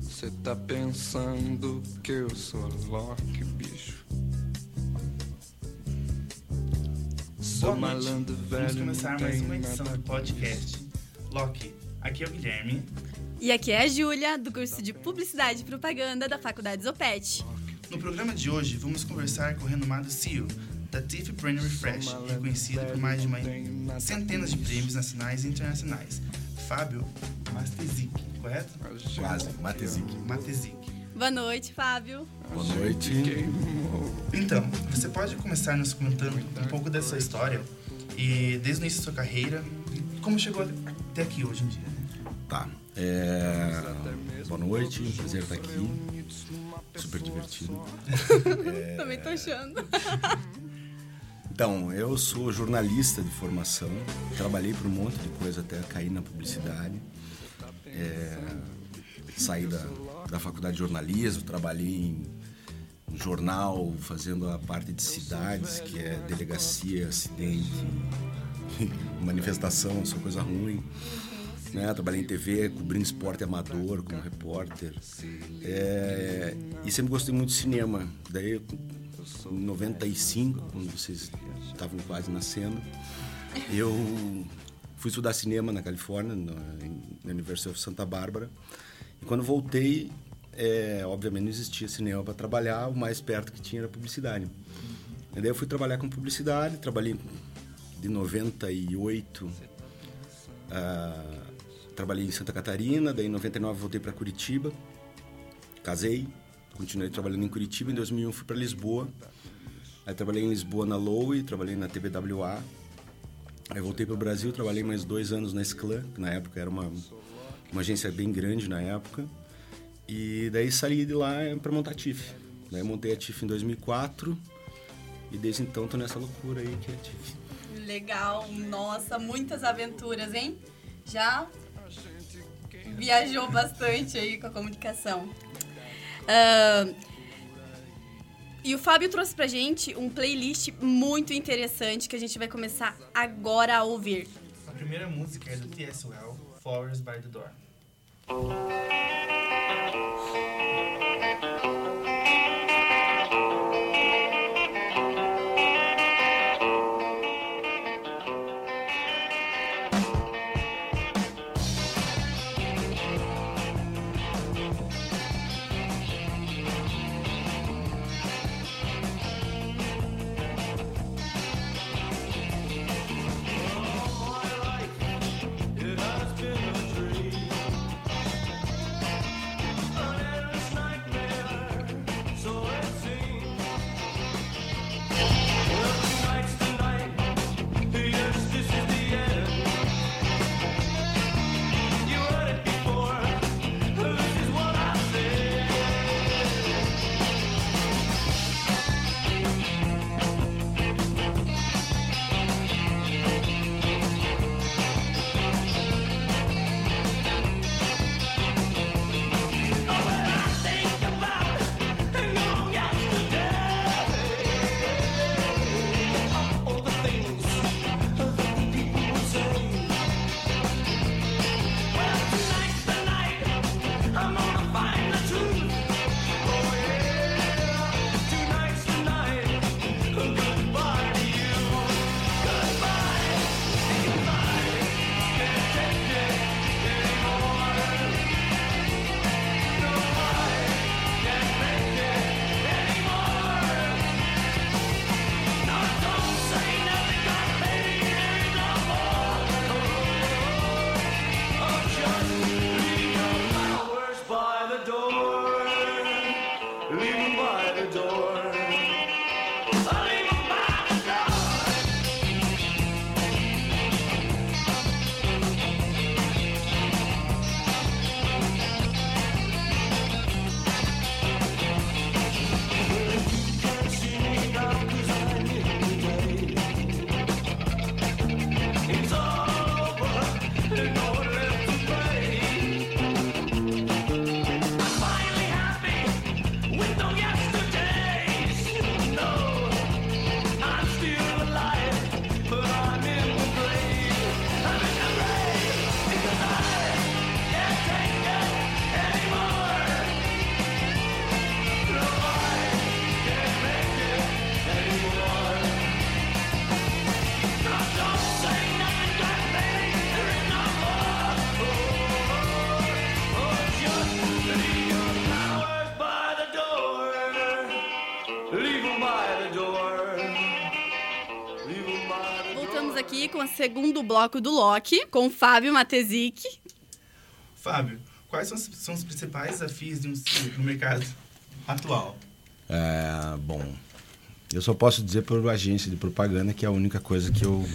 Você tá pensando que eu sou Loki, bicho? Sou Boa noite. malandro velho. Vamos começar mais uma edição do podcast. Loki, aqui é o Guilherme. E aqui é a Júlia, do curso de Publicidade e Propaganda da Faculdade Zopet. No programa de hoje, vamos conversar com o renomado CEO da Tiff Brain Refresh, reconhecido por mais de uma centenas de prêmios nacionais e internacionais. Fábio Matezic, correto? Quase, Matezic. Matezic. Boa noite, Fábio. Boa noite. Então, você pode começar nos comentando um pouco da sua história e desde o início da sua carreira, e como chegou até aqui hoje em dia. Tá. É... Boa noite, um prazer estar aqui. Super divertido. Também tô achando. Então, eu sou jornalista de formação. Trabalhei por um monte de coisa até cair na publicidade. É... Saí da, da faculdade de jornalismo, trabalhei em um jornal fazendo a parte de cidades, que é delegacia, acidente, manifestação, só coisa ruim. Né? Trabalhei em TV, cobrindo esporte amador como repórter. É, e sempre gostei muito de cinema. Daí, em 95, quando vocês estavam quase nascendo, eu fui estudar cinema na Califórnia, na, University of Santa Bárbara. E quando voltei, é, obviamente não existia cinema para trabalhar, o mais perto que tinha era publicidade. E daí eu fui trabalhar com publicidade, trabalhei de 98 ah, trabalhei em Santa Catarina, daí em 99 voltei para Curitiba, casei, continuei trabalhando em Curitiba, em 2001 fui para Lisboa, aí trabalhei em Lisboa na Lowe, trabalhei na TVWA, aí voltei para o Brasil, trabalhei mais dois anos na Esclã, que na época era uma, uma agência bem grande na época, e daí saí de lá para montar a TIFF. Daí montei a TIFF em 2004 e desde então tô nessa loucura aí que é a TIFF. Legal, nossa, muitas aventuras, hein? Já viajou bastante aí com a comunicação. Ah, e o Fábio trouxe pra gente um playlist muito interessante que a gente vai começar agora a ouvir. A primeira música é do TSOL, Flowers by the Door. Segundo bloco do Loki, com Fábio Matezic. Fábio, quais são, os- são os principais desafios de um no mercado atual? É, bom, eu só posso dizer por agência de propaganda que é a única coisa que eu,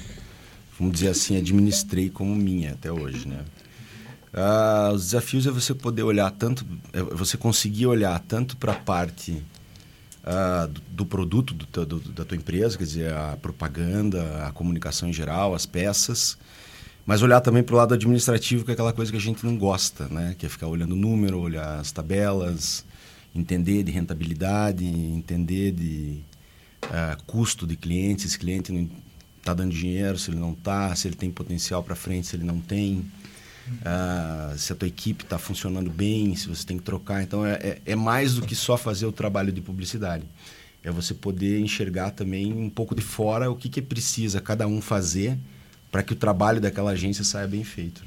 vamos dizer assim, administrei como minha até hoje, né? Ah, os desafios é você poder olhar tanto, é você conseguir olhar tanto para a parte ah, do, do produto do, do- da tua empresa, quer dizer, a propaganda, a comunicação em geral, as peças, mas olhar também para o lado administrativo, que é aquela coisa que a gente não gosta, né? Que é ficar olhando o número, olhar as tabelas, entender de rentabilidade, entender de ah, custo de cliente, se cliente não está dando dinheiro, se ele não está, se ele tem potencial para frente, se ele não tem, ah, se a tua equipe está funcionando bem, se você tem que trocar. Então, é, é, é mais do que só fazer o trabalho de publicidade. É você poder enxergar também um pouco de fora o que, que precisa cada um fazer para que o trabalho daquela agência saia bem feito.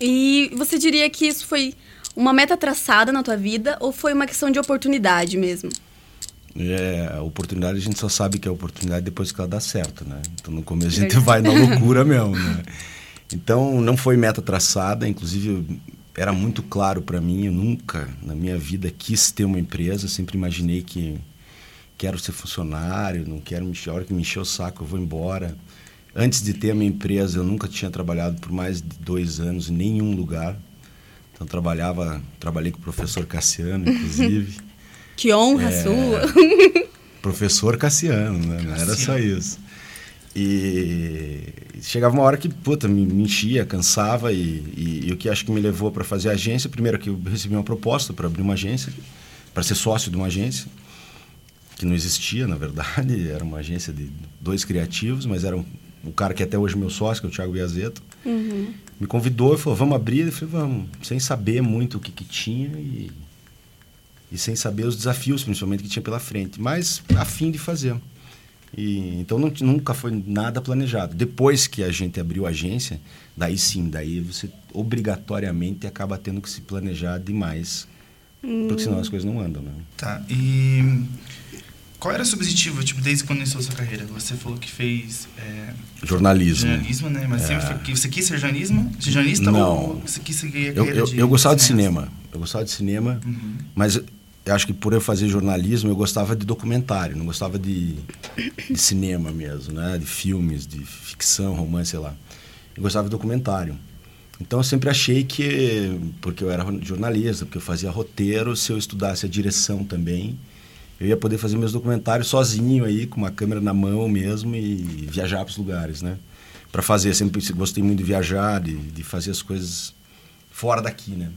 E você diria que isso foi uma meta traçada na tua vida ou foi uma questão de oportunidade mesmo? É, a oportunidade a gente só sabe que é oportunidade depois que ela dá certo, né? Então no começo a gente vai na loucura mesmo, né? Então não foi meta traçada, inclusive era muito claro para mim, eu nunca na minha vida quis ter uma empresa, sempre imaginei que quero ser funcionário, não quero me encher, a hora que me encher o saco eu vou embora. Antes de ter a minha empresa, eu nunca tinha trabalhado por mais de dois anos em nenhum lugar. Então trabalhava, trabalhei com o professor Cassiano, inclusive. Que honra É. sua. professor Cassiano, né? Não era só isso. E chegava uma hora que, puta, me, me enchia, cansava e, e, e o que acho que me levou para fazer a agência, primeiro que eu recebi uma proposta para abrir uma agência, para ser sócio de uma agência, que não existia, na verdade, era uma agência de dois criativos, mas era um, o cara que até hoje é meu sócio, que é o Thiago Biazeto, me convidou e falou, vamos abrir? Eu falei, vamos, sem saber muito o que, que tinha e, e sem saber os desafios, principalmente, que tinha pela frente, mas a fim de fazer. E, então não, nunca foi nada planejado. Depois que a gente abriu a agência, daí sim, daí você obrigatoriamente acaba tendo que se planejar demais, porque senão as coisas não andam, né? Tá, e qual era o seu objetivo, tipo, desde quando iniciou a sua carreira? Você falou que fez é, Jornalismo. jornalismo, né? Mas É. sempre foi, você quis ser jornalismo, jornalista Não. ou você quis seguir a Eu, carreira eu, de eu gostava de cinema. Eu gostava de cinema, Uhum. mas eu acho que por eu fazer jornalismo, eu gostava de documentário, não gostava de, de cinema mesmo, né? De filmes, de ficção, romance, sei lá. Eu gostava de documentário. Então eu sempre achei que, porque eu era jornalista, porque eu fazia roteiro, se eu estudasse a direção também, eu ia poder fazer meus documentários sozinho aí, com uma câmera na mão mesmo e viajar para os lugares, né? Para fazer, sempre gostei muito de viajar, de, de fazer as coisas fora daqui, né?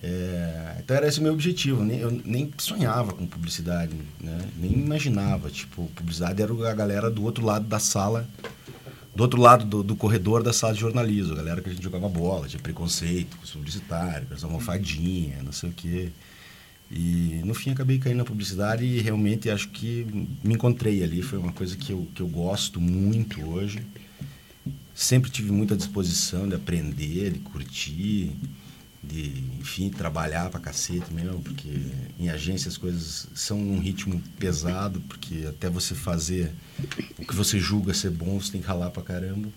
É, então era esse o meu objetivo. Nem, eu nem sonhava com publicidade, né? Nem imaginava. Tipo, publicidade era a galera do outro lado da sala, do outro lado do, do corredor da sala de jornalismo. A galera que a gente jogava bola, tinha preconceito com os publicitários, com essa almofadinha, não sei o quê. E no fim acabei caindo na publicidade e realmente acho que me encontrei ali. Foi uma coisa que eu, que eu gosto muito hoje. Sempre tive muita disposição de aprender, de curtir, de, enfim, trabalhar pra cacete mesmo, porque em agência as coisas são num ritmo pesado, porque até você fazer o que você julga ser bom, você tem que ralar pra caramba.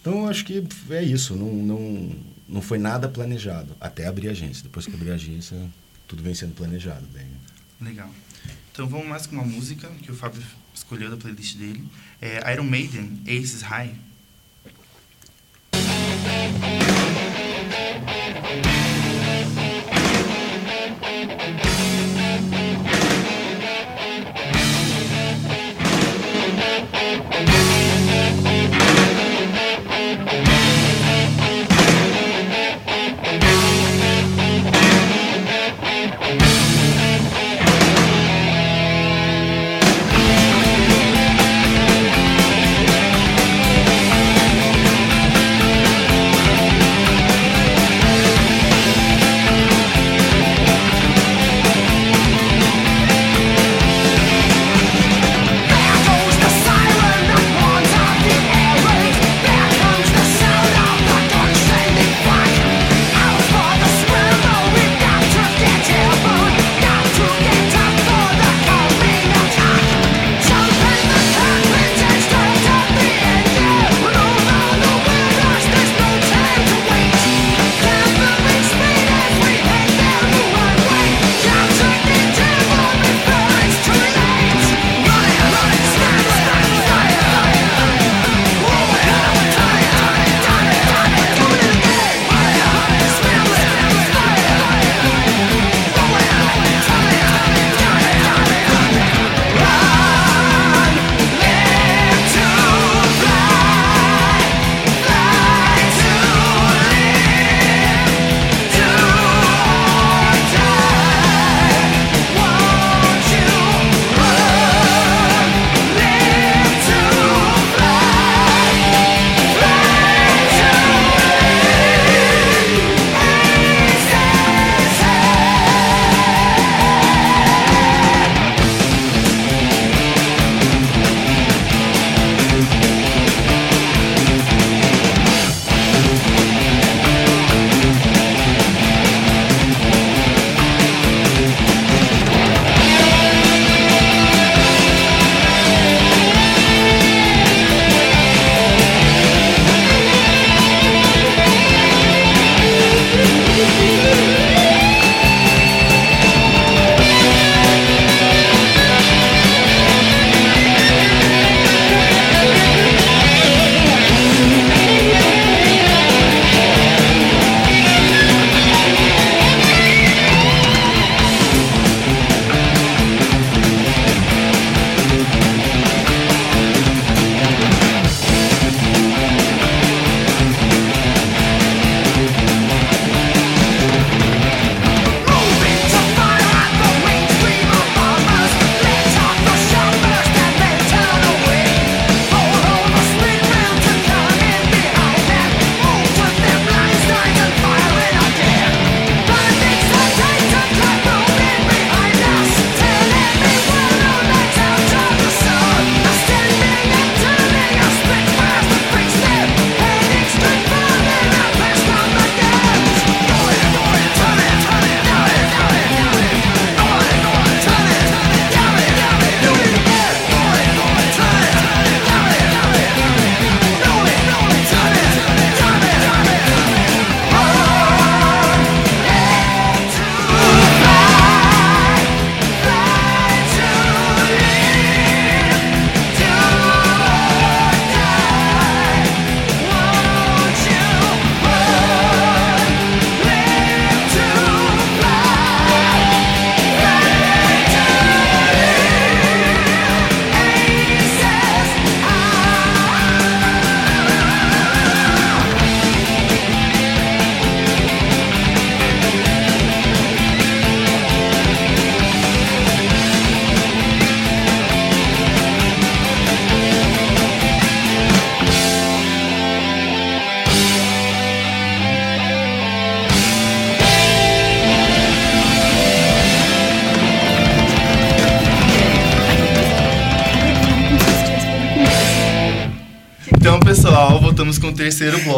Então, eu acho que é isso. Não, não, não foi nada planejado até abrir a agência. Depois que abri a agência, tudo vem sendo planejado. Bem. Legal. Então vamos mais com uma música que o Fábio escolheu da playlist dele. É Iron Maiden, Aces High.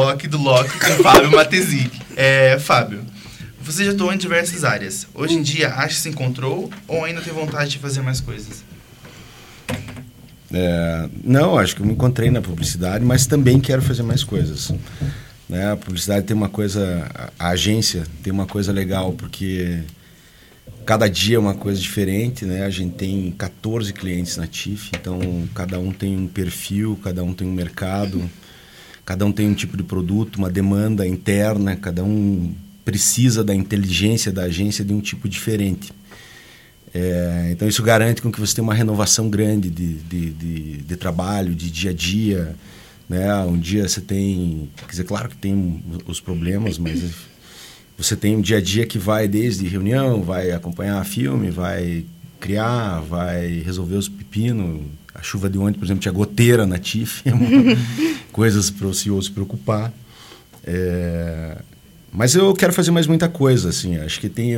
Bloco do Loki com Fábio Matezic. É, Fábio, você já atuou em diversas áreas. Hoje em dia, acha que se encontrou ou ainda tem vontade de fazer mais coisas? É, não, acho que eu me encontrei na publicidade, mas também quero fazer mais coisas. Né? A publicidade tem uma coisa, a agência tem uma coisa legal, porque cada dia é uma coisa diferente, né? A gente tem 14 clientes na TIF, então cada um tem um perfil, cada um tem um mercado, cada um tem um tipo de produto, uma demanda interna, cada um precisa da inteligência da agência de um tipo diferente. É, então isso garante com que você tenha uma renovação grande de, de, de, de, trabalho, de dia a dia. Né? Um dia você tem, quer dizer, claro que tem os problemas, mas você tem um dia a dia que vai desde reunião, vai acompanhar filme, vai criar, vai resolver os pepinos. A chuva de ontem, por exemplo, tinha goteira na TIF, é coisas para o CEO se preocupar. É, mas eu quero fazer mais muita coisa, assim. Acho que tem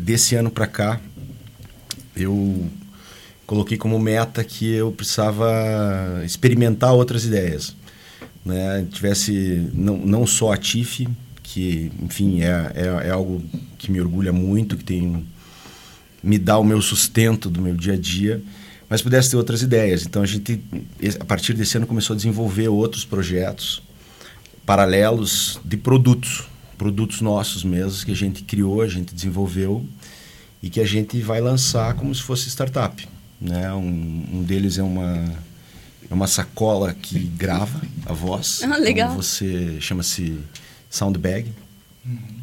desse ano para cá eu coloquei como meta que eu precisava experimentar outras ideias, né? Tivesse não, não só a TIF, que enfim é, é, é algo que me orgulha muito, que tem me dá o meu sustento do meu dia a dia, mas pudesse ter outras ideias. Então a gente a partir desse ano começou a desenvolver outros projetos paralelos de produtos, produtos nossos mesmos que a gente criou, a gente desenvolveu e que a gente vai lançar como se fosse startup. Né? Um, um deles é uma, é uma sacola que grava a voz. Ah, legal. Então você chama-se Soundbag. Uhum.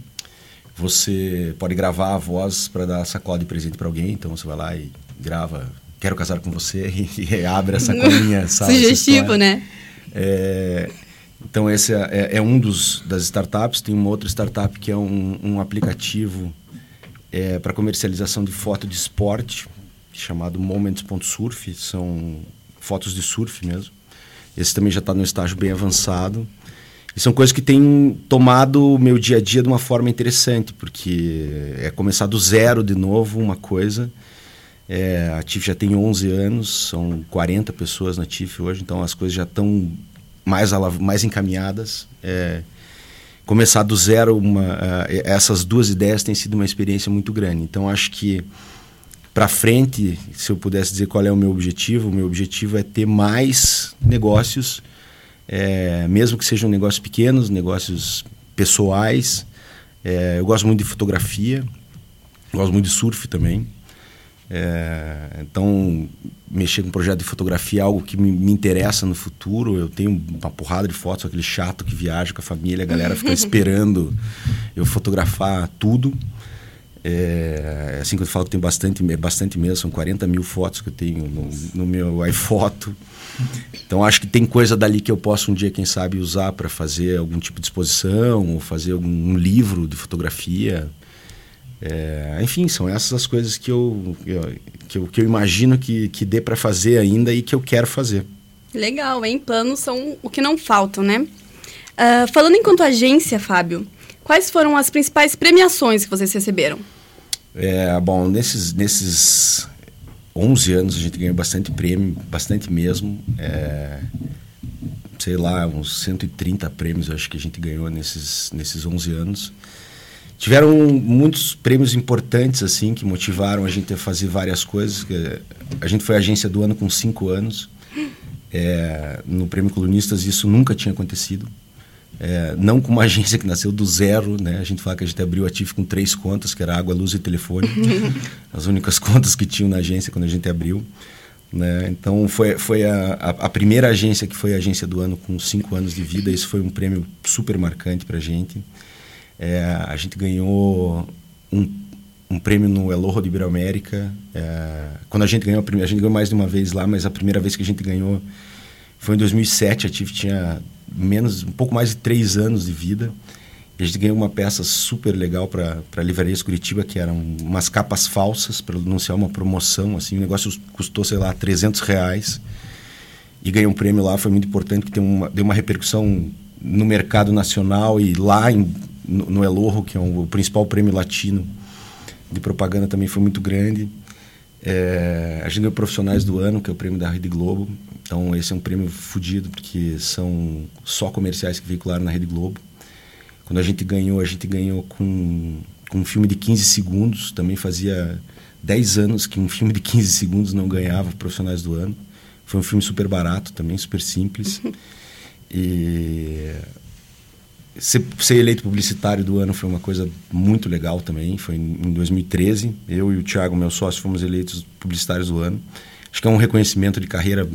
Você pode gravar a voz para dar sacola de presente para alguém. Então você vai lá e grava quero casar com você e, e abre a sacolinha. Sugestivo, né? É, então esse é, é, é, um dos das startups. Tem uma outra startup que é um, um aplicativo é, para comercialização de foto de esporte, chamado Moments.surf, são fotos de surf mesmo. Esse também já está no estágio bem avançado. E são coisas que têm tomado o meu dia a dia de uma forma interessante, porque é começar do zero de novo uma coisa. É, a TIF já tem 11 anos, são 40 pessoas na TIF hoje, então as coisas já estão mais, mais encaminhadas. É, começar do zero uma, uh, essas duas ideias tem sido uma experiência muito grande. Então acho que para frente se eu pudesse dizer qual é o meu objetivo o meu objetivo é ter mais negócios é, mesmo que sejam negócios pequenos negócios pessoais. É, eu gosto muito de fotografia gosto muito de surf também é, então, mexer com projeto de fotografia é algo que me, me, interessa no futuro. Eu tenho uma porrada de fotos, aquele chato que viaja com a família, a galera fica esperando eu fotografar tudo. É, assim que eu falo que tem bastante, é bastante mesmo, são 40 mil fotos que eu tenho no, no meu iPhoto. Então acho que tem coisa dali que eu posso um dia, quem sabe, usar para fazer algum tipo de exposição ou fazer algum um livro de fotografia. É, enfim, são essas as coisas que eu, que eu, que eu imagino que, que dê para fazer ainda e que eu quero fazer. Legal, hein? Planos são o que não faltam, né? Uh, falando enquanto agência, Fábio, quais foram as principais premiações que vocês receberam? É, bom, nesses, nesses 11 anos a gente ganhou bastante prêmio, bastante mesmo. É, sei lá, uns 130 prêmios eu acho que a gente ganhou nesses, nesses 11 anos tiveram muitos prêmios importantes assim que motivaram a gente a fazer várias coisas. A gente foi agência do ano com cinco anos. É, no Prêmio Colunistas isso nunca tinha acontecido. É, não com uma agência que nasceu do zero, né? A gente fala que a gente abriu a TIF com três contas, que era água, luz e telefone. As únicas contas que tinham na agência quando a gente abriu. Né? Então, foi, foi a, a, a, primeira agência que foi a agência do ano com cinco anos de vida. Isso foi um prêmio super marcante para a gente. É, a gente ganhou um, um prêmio no Elorro de Iberoamérica. É, quando a gente ganhou, a, primeira, a gente ganhou mais de uma vez lá, mas a primeira vez que a gente ganhou foi em 2007. A TIF tinha menos, um pouco mais de três anos de vida. E a gente ganhou uma peça super legal para a Livraria Curitiba, que eram umas capas falsas para anunciar uma promoção. Assim, o negócio custou, sei lá, 300 reais. E ganhou um prêmio lá, foi muito importante, porque uma, deu uma repercussão no mercado nacional e lá em no, no que é um, o principal prêmio latino de propaganda, também foi muito grande. É, a gente ganhou Profissionais do Ano, que é o prêmio da Rede Globo. Então, esse é um prêmio fodido, porque são só comerciais que veicularam na Rede Globo. Quando a gente ganhou, a gente ganhou com, com um filme de 15 segundos. Também fazia 10 anos que um filme de 15 segundos não ganhava Profissionais do Ano. Foi um filme super barato também, super simples. e ser, ser, eleito publicitário do ano foi uma coisa muito legal também. Foi em 2013. Eu e o Thiago, meu sócio, fomos eleitos publicitários do ano. Acho que é um reconhecimento de carreira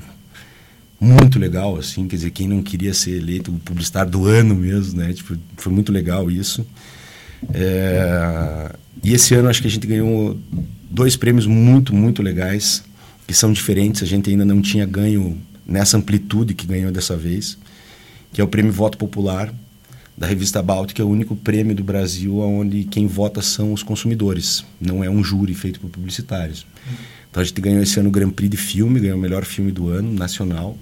muito legal, assim. Quer dizer, quem não queria ser eleito publicitário do ano mesmo, né? Tipo, foi muito legal isso. É... E esse ano acho que a gente ganhou dois prêmios muito, muito legais, que são diferentes. A gente ainda não tinha ganho nessa amplitude que ganhou dessa vez, que é o prêmio Voto Popular da revista Báltica, é o único prêmio do Brasil onde quem vota são os consumidores, não é um júri feito por publicitários. Então a gente ganhou esse ano o Grand Prix de filme, ganhou o melhor filme do ano, nacional,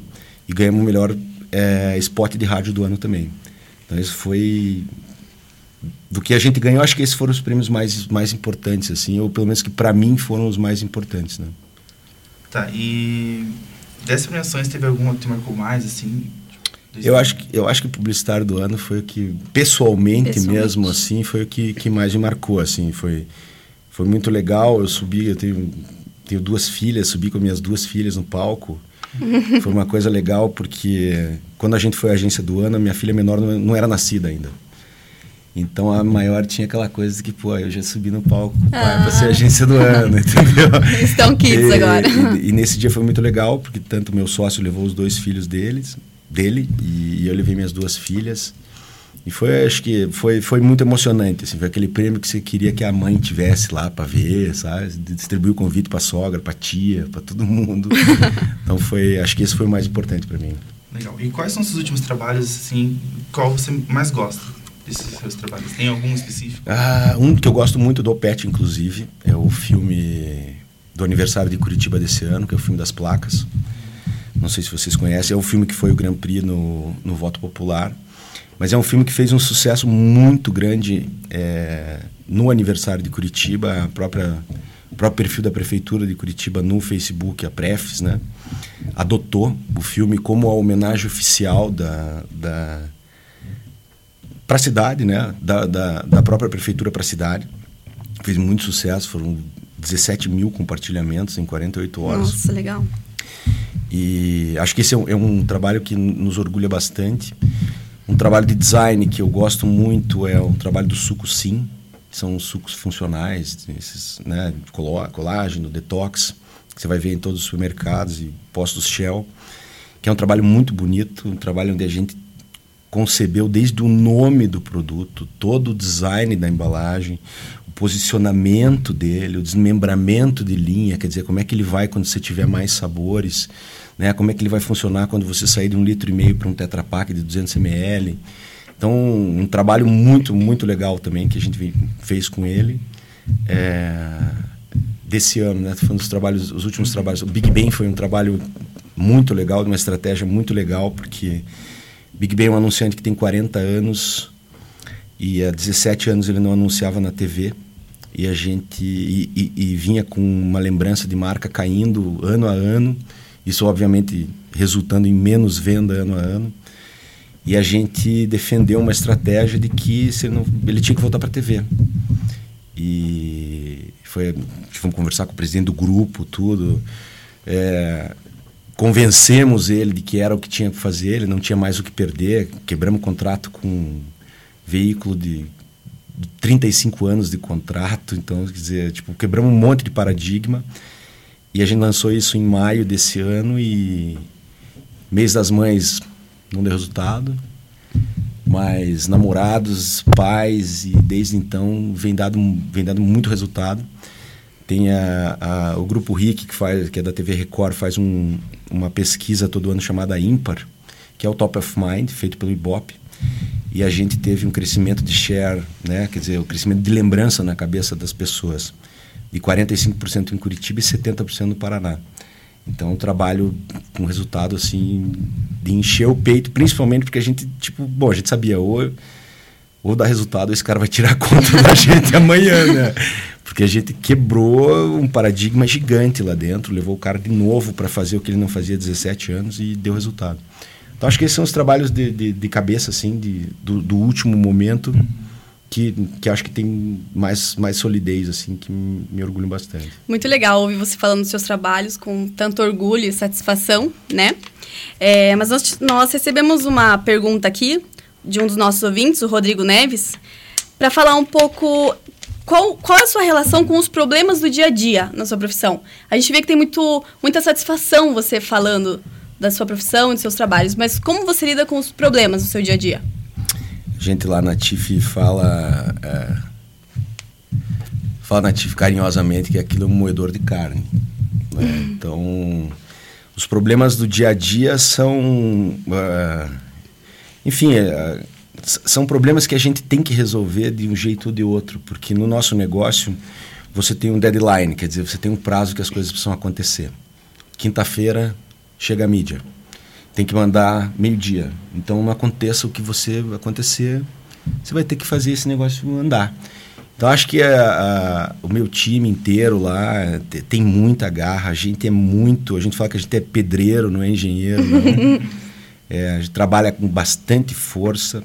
e ganhamos o melhor é, spot de rádio do ano também. Então isso foi do que a gente ganhou, acho que esses foram os prêmios mais mais importantes assim, ou pelo menos que para mim foram os mais importantes, né? Tá, e dessas premiações teve alguma que te marcou mais assim? Eu acho, que, eu acho que o publicitário do ano foi o que, pessoalmente, pessoalmente. mesmo, assim, foi o que, que mais me marcou, assim. Foi, foi muito legal, eu subi, eu tenho, tenho duas filhas, subi com minhas duas filhas no palco. foi uma coisa legal, porque quando a gente foi à agência do ano, a minha filha menor não, não era nascida ainda. Então a maior tinha aquela coisa de que, pô, eu já subi no palco ah. para ser agência do ano, entendeu? Estão kids e, agora. E, e, nesse dia foi muito legal, porque tanto meu sócio levou os dois filhos deles, dele e, e eu levei minhas duas filhas. E foi, acho que foi, foi muito emocionante, assim, foi aquele prêmio que você queria que a mãe tivesse lá para ver, sabe? Distribuiu o convite para sogra, para tia, para todo mundo. então foi, acho que esse foi o mais importante para mim. Legal. E quais são os seus últimos trabalhos, assim, qual você mais gosta desses seus trabalhos? Tem algum específico? Ah, um que eu gosto muito do Opet, inclusive, é o filme do aniversário de Curitiba desse ano, que é o filme das placas. Não sei se vocês conhecem. É um filme que foi o Grand Prix no, no voto popular. Mas é um filme que fez um sucesso muito grande é, no aniversário de Curitiba. A própria, o próprio perfil da prefeitura de Curitiba no Facebook, a Prefs, né, adotou o filme como a homenagem oficial da, da para a cidade, né, da, da, da própria prefeitura para a cidade. Fez muito sucesso, foram 17 mil compartilhamentos em 48 horas. Nossa, legal. E acho que esse é um, é um, trabalho que nos orgulha bastante. Um trabalho de design que eu gosto muito é o trabalho do suco sim, que são sucos funcionais, esses, né, colágeno, detox, que você vai ver em todos os supermercados e postos Shell, que é um trabalho muito bonito, um trabalho onde a gente concebeu desde o nome do produto, todo o design da embalagem, posicionamento dele, o desmembramento de linha, quer dizer, como é que ele vai quando você tiver mais sabores, né? Como é que ele vai funcionar quando você sair de um litro e meio para um Tetra Pak de 200 ml. Então, um trabalho muito, muito legal também que a gente fez com ele. É, desse ano, né? Foi um dos trabalhos, os últimos trabalhos. O Big Bang foi um trabalho muito legal, uma estratégia muito legal, porque Big Bang é um anunciante que tem 40 anos e há 17 anos ele não anunciava na TV e a gente e, e, e, vinha com uma lembrança de marca caindo ano a ano isso obviamente resultando em menos venda ano a ano. E a gente defendeu uma estratégia de que não, ele tinha que voltar para a TV e foi fomos conversar com o presidente do grupo tudo. É, convencemos ele de que era o que tinha que fazer ele não tinha mais o que perder. Quebramos contrato com um veículo de 35 anos de contrato, então, quer dizer, tipo, quebramos um monte de paradigma. E a gente lançou isso em maio desse ano e mês das mães não deu resultado. Mas namorados, pais e desde então vem dado vem dado muito resultado. Tem a, a, o grupo RIC que faz que é da TV Record faz um, uma pesquisa todo ano chamada Ímpar, que é o Top of Mind, feito pelo Ibope e a gente teve um crescimento de share, né? quer dizer, o um crescimento de lembrança na cabeça das pessoas, de 45% em Curitiba e 70% no Paraná. Então, um trabalho com resultado assim de encher o peito, principalmente porque a gente, tipo, bom, a gente sabia ou ou dá resultado, esse cara vai tirar conta da gente amanhã, né? Porque a gente quebrou um paradigma gigante lá dentro, levou o cara de novo para fazer o que ele não fazia há 17 anos e deu resultado. Então, acho que esses são os trabalhos de, de, de cabeça, assim, de, do, do, último momento, que, que acho que tem mais, mais solidez, assim, que me orgulho bastante. Muito legal ouvir você falando dos seus trabalhos com tanto orgulho e satisfação, né? É, mas nós, nós recebemos uma pergunta aqui de um dos nossos ouvintes, o Rodrigo Neves, para falar um pouco qual, qual é a sua relação com os problemas do dia a dia na sua profissão? A gente vê que tem muito, muita satisfação você falando da sua profissão e dos seus trabalhos, mas como você lida com os problemas no seu dia a dia? A gente lá na TIF fala. É, fala na TIF carinhosamente que aquilo é um moedor de carne. Né? Uhum. Então, os problemas do dia a dia são. Uh, enfim, uh, são problemas que a gente tem que resolver de um jeito ou de outro, porque no nosso negócio você tem um deadline, quer dizer, você tem um prazo que as coisas precisam acontecer. Quinta-feira chega a mídia. Tem que mandar meio-dia. Então não aconteça o que você acontecer, você vai ter que fazer esse negócio andar. Então acho que a, a, o meu time inteiro lá tem muita garra, a gente é muito, a gente fala que a gente é pedreiro, não é engenheiro. Não. É, a gente trabalha com bastante força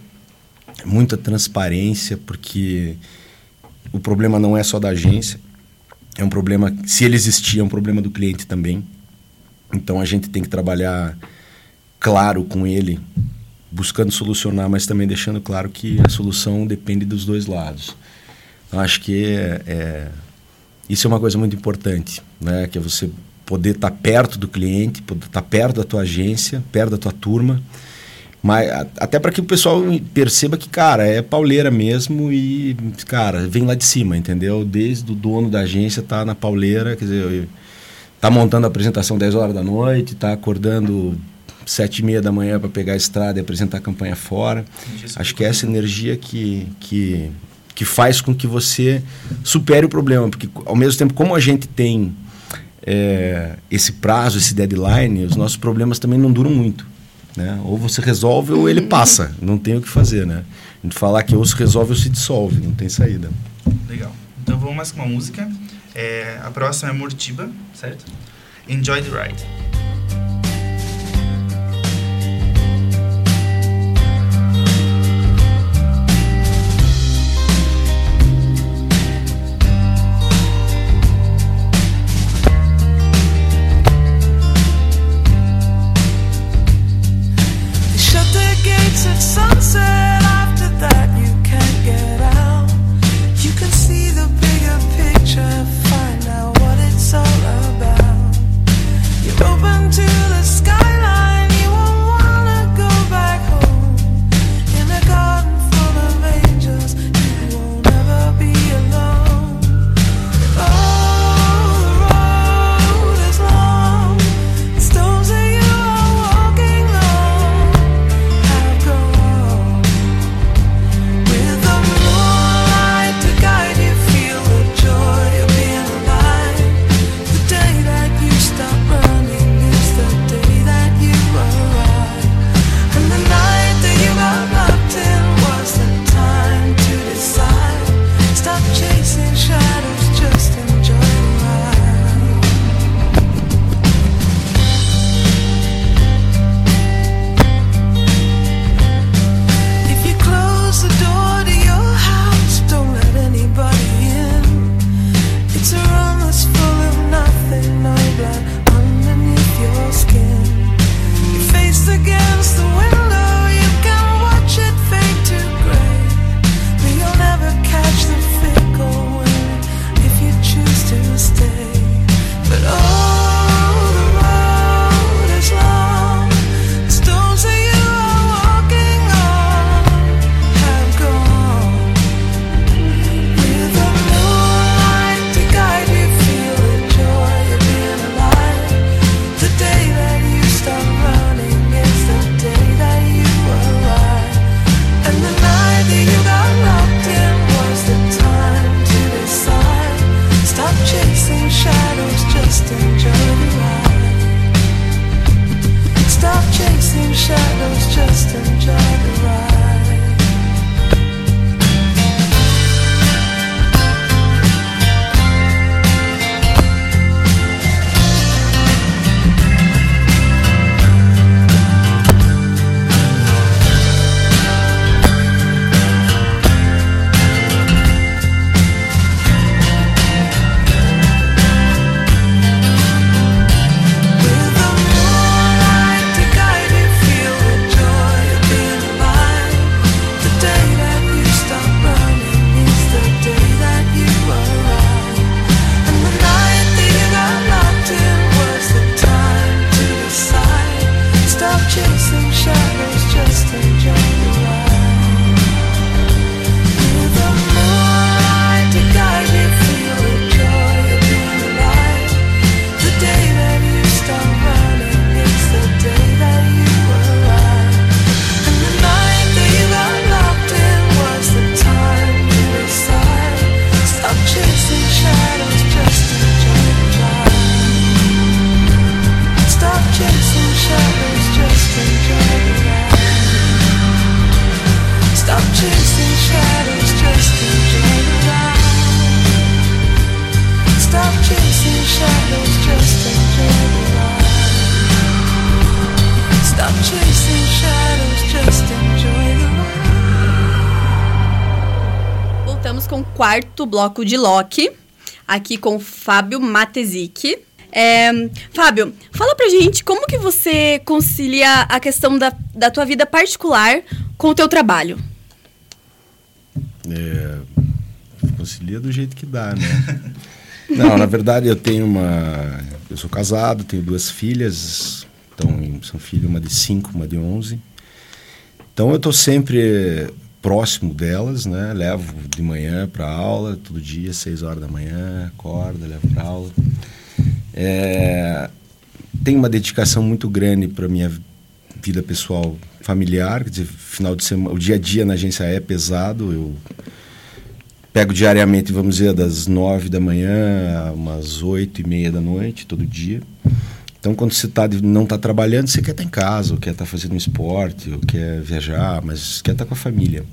muita transparência, porque o problema não é só da agência, é um problema, se ele existir, é um problema do cliente também. Então a gente tem que trabalhar claro com ele, buscando solucionar, mas também deixando claro que a solução depende dos dois lados. Então, acho que é, é, isso é uma coisa muito importante, né? que é você poder estar perto do cliente, poder estar perto da tua agência, perto da tua turma, mas até para que o pessoal perceba que, cara, é pauleira mesmo e, cara, vem lá de cima, entendeu? Desde o dono da agência tá na pauleira, quer dizer, tá montando a apresentação 10 horas da noite, tá acordando sete e meia da manhã para pegar a estrada e apresentar a campanha fora. Acho que é essa energia que, que, que faz com que você supere o problema, porque ao mesmo tempo, como a gente tem é, esse prazo, esse deadline, os nossos problemas também não duram muito. Né? Ou você resolve ou ele passa. Não tem o que fazer, né? A gente falar que ou se resolve ou se dissolve, não tem saída. Legal. Então vamos mais com uma música. É, a próxima é Mortiba, certo? Enjoy the Ride. Quarto bloco de Loki, aqui com Fábio Matesic. É, Fábio, fala pra gente como que você concilia a questão da, da tua vida particular com o teu trabalho. É, concilia do jeito que dá, né? Não, na verdade eu tenho uma... Eu sou casado, tenho duas filhas. Então, são filhos, uma de 5, uma de 11. Então eu estou sempre próximo delas, né? Levo de manhã para aula, todo dia, 6 horas da manhã, acordo, levo para aula. É, tenho uma dedicação muito grande para minha vida pessoal familiar, quer dizer, final de semana, o dia a dia na agência é pesado, eu pego diariamente, vamos dizer, das nove da manhã umas oito e meia da noite, todo dia. Então, quando você tá, não está trabalhando, você quer estar tá em casa, ou quer estar tá fazendo um esporte, ou quer viajar, mas quer estar tá com a família.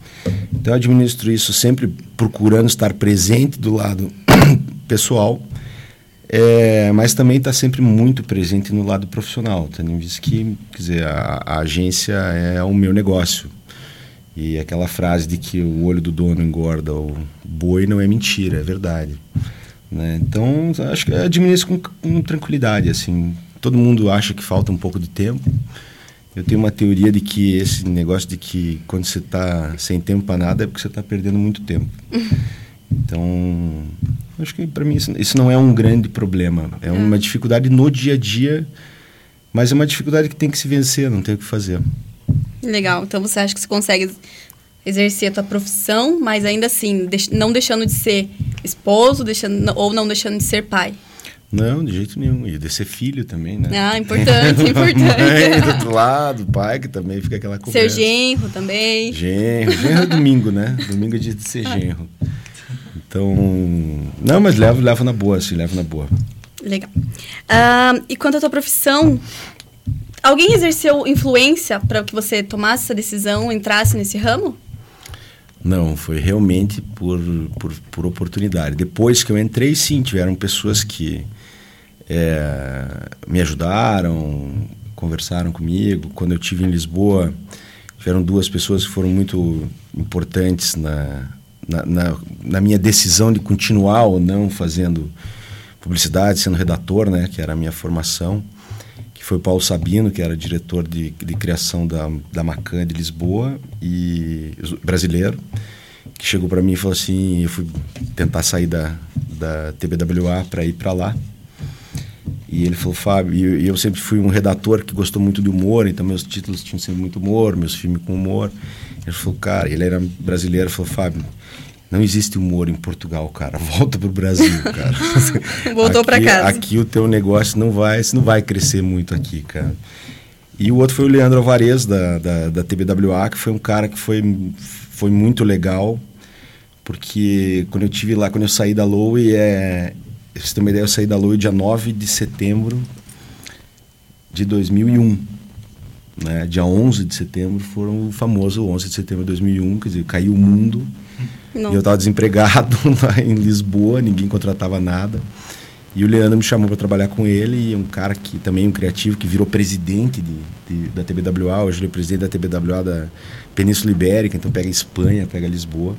Então, eu administro isso sempre procurando estar presente do lado pessoal, é, mas também está sempre muito presente no lado profissional, tendo em vista que quer dizer, a, a agência é o meu negócio. E aquela frase de que o olho do dono engorda o boi não é mentira, é verdade. Né? Então, acho que administro com, com tranquilidade, assim, todo mundo acha que falta um pouco de tempo. Eu tenho uma teoria de que esse negócio de que quando você está sem tempo para nada é porque você está perdendo muito tempo. Então, acho que para mim isso, isso, não é um grande problema. É uma é. dificuldade no dia a dia, mas é uma dificuldade que tem que se vencer, não tem o que fazer. Legal. Então você acha que você consegue exercer a tua profissão, mas ainda assim, não deixando de ser esposo, deixando, ou não deixando de ser pai? Não, de jeito nenhum. E de ser filho também, né? Ah, importante, importante. Mãe do outro lado, pai, que também fica aquela conversa. Ser genro também. Genro. Genro é domingo, né? Domingo é dia de ser genro. Então, não, mas levo, levo na boa, assim, levo na boa. Legal. Uh, e quanto à tua profissão, alguém exerceu influência para que você tomasse essa decisão, entrasse nesse ramo? Não, foi realmente por, por, por oportunidade. Depois que eu entrei, sim, tiveram pessoas que é, me ajudaram, conversaram comigo. Quando eu tive em Lisboa, tiveram duas pessoas que foram muito importantes na, na, na, na minha decisão de continuar ou não fazendo publicidade, sendo redator, né, que era a minha formação, que foi Paulo Sabino, que era diretor de, de criação da, da Macan de Lisboa e brasileiro, que chegou para mim e falou assim, eu fui tentar sair da, da TBWA para ir para lá e ele falou, Fábio, e eu, sempre fui um redator que gostou muito de humor, então meus títulos tinham sempre muito humor, meus filmes com humor. Ele falou, cara, ele era brasileiro, falou, Fábio, não existe humor em Portugal, cara. Volta pro Brasil, cara. Voltou para casa. Aqui o teu negócio não vai, não vai crescer muito aqui, cara. E o outro foi o Leandro Alvarez, da, da, da TBWA, que foi um cara que foi, foi muito legal, porque quando eu tive lá, quando eu saí da Lowe, é, você tem uma ideia, eu saí da Lua dia 9 de setembro de 2001. Né? Dia 11 de setembro foram o famoso 11 de setembro de 2001, quer dizer, caiu o mundo. Não. E eu estava desempregado lá em Lisboa, ninguém contratava nada. E o Leandro me chamou para trabalhar com ele, e um cara que também um criativo, que virou presidente de, de, da TBWA, hoje ele é presidente da TBWA da Península Ibérica, então pega Espanha, pega Lisboa.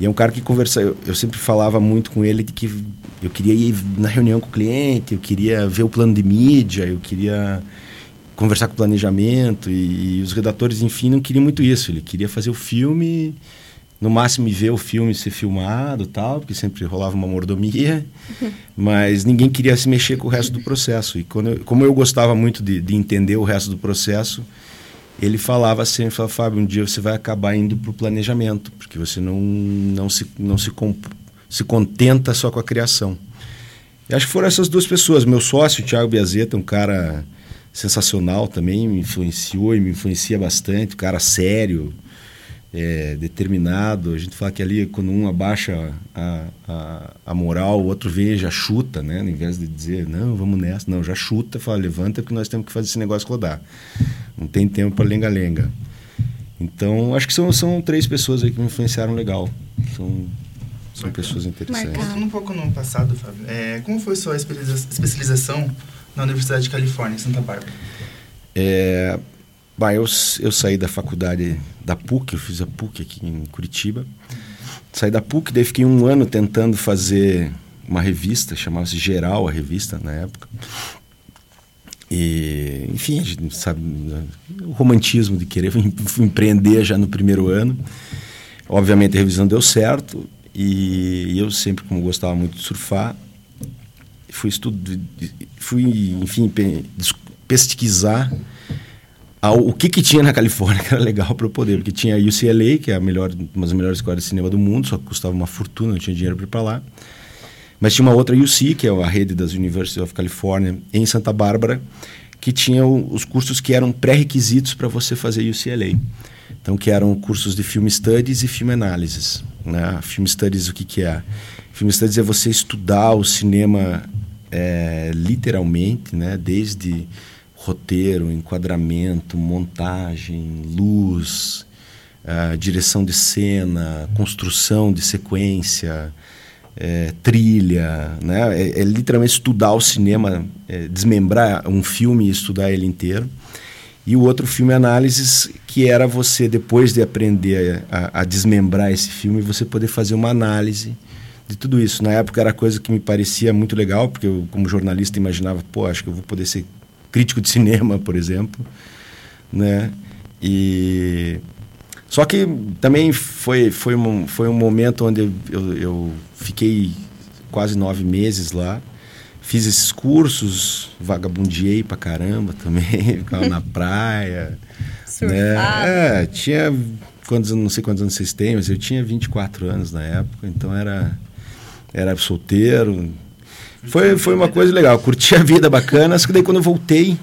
E é um cara que conversa, eu, eu sempre falava muito com ele de que eu queria ir na reunião com o cliente, eu queria ver o plano de mídia, eu queria conversar com o planejamento e, e os redatores, enfim, não queriam muito isso. Ele queria fazer o filme, no máximo ver o filme ser filmado, tal, porque sempre rolava uma mordomia, mas ninguém queria se mexer com o resto do processo. E quando eu, como eu gostava muito de, de entender o resto do processo, ele falava sempre, falava, Fábio, um dia você vai acabar indo para o planejamento, porque você não, não se, não se comp se contenta só com a criação. E acho que foram essas duas pessoas. Meu sócio, o Thiago Biazeta, um cara sensacional também, me influenciou e me influencia bastante, um cara sério, é, determinado. A gente fala que ali, quando um abaixa a, a, a, moral, o outro vem e já chuta, né? Ao invés de dizer, não, vamos nessa. Não, já chuta, fala, levanta, porque nós temos que fazer esse negócio rodar. Não tem tempo para lenga-lenga. Então, acho que são, são três pessoas aí que me influenciaram legal. São são pessoas interessantes. Voltando um pouco no passado, Fábio, é, como foi sua especialização na Universidade de Califórnia, em Santa Bárbara? É, bah, eu, eu saí da faculdade da PUC, eu fiz a PUC aqui em Curitiba. saí da PUC, daí fiquei um ano tentando fazer uma revista, chamava-se Geral a revista na época. E, enfim, sabe o romantismo de querer empreender já no primeiro ano. Obviamente a revisão deu certo e eu sempre, como gostava muito de surfar, fui estudo, fui, enfim, pesquisar o que que tinha na Califórnia que era legal para eu poder, porque tinha a UCLA, que é a melhor, uma das melhores escolas de cinema do mundo, só que custava uma fortuna, não tinha dinheiro para ir para lá. Mas tinha uma outra UC, que é a rede das University of California, em Santa Bárbara, que tinha os cursos que eram pré-requisitos para você fazer UCLA. Então, que eram cursos de Film Studies e Film Analysis. Né? Film Studies, o que, que é? Film Studies é você estudar o cinema é, literalmente, né? desde roteiro, enquadramento, montagem, luz, uh, direção de cena, construção de sequência, é, trilha, né? É, é, literalmente estudar o cinema, é, desmembrar um filme e estudar ele inteiro. E o outro filme análises, que era você, depois de aprender a, a, desmembrar esse filme, você poder fazer uma análise de tudo isso. Na época era coisa que me parecia muito legal, porque eu, como jornalista, imaginava, pô, acho que eu vou poder ser crítico de cinema, por exemplo, né? E só que também foi foi um, foi um momento onde eu, eu, fiquei quase nove meses lá, fiz esses cursos, vagabundeei pra caramba também, ficava na praia, né? É, tinha quantos não sei quantos anos vocês têm, mas eu tinha 24 anos na época, então era era solteiro, foi, foi uma coisa legal, curti a vida bacana, só que daí quando eu voltei,